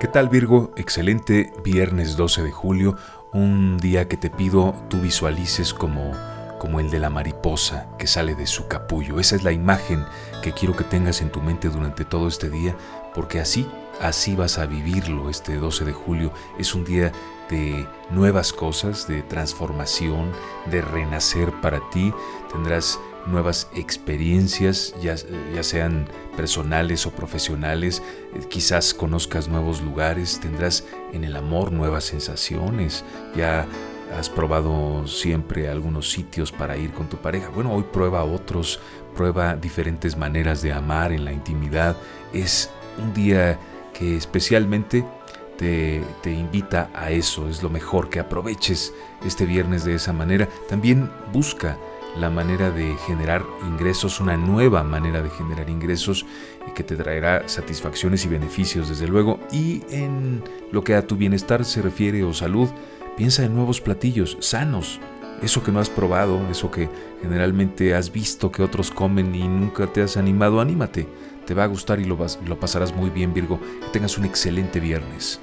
¿Qué tal Virgo? Excelente viernes 12 de julio, un día que te pido tú visualices como como el de la mariposa que sale de su capullo. Esa es la imagen que quiero que tengas en tu mente durante todo este día, porque así, así vas a vivirlo este 12 de julio. Es un día de nuevas cosas, de transformación, de renacer para ti. Tendrás nuevas experiencias, ya, ya, sean personales o profesionales, quizás conozcas nuevos lugares, tendrás en el amor nuevas sensaciones, ya has probado siempre algunos sitios para ir con tu pareja. Bueno, hoy prueba otros, prueba diferentes maneras de amar en la intimidad. Es un día que especialmente te, te, invita a eso. Es lo mejor que aproveches este viernes de esa manera. También busca la manera de generar ingresos, una nueva manera de generar ingresos que te traerá satisfacciones y beneficios desde luego. Y en lo que a tu bienestar se refiere o salud, Piensa en nuevos platillos sanos, eso que no has probado, eso que generalmente has visto que otros comen y nunca te has animado, anímate. Te va a gustar y lo, vas, lo pasarás muy bien, Virgo. Que tengas un excelente viernes.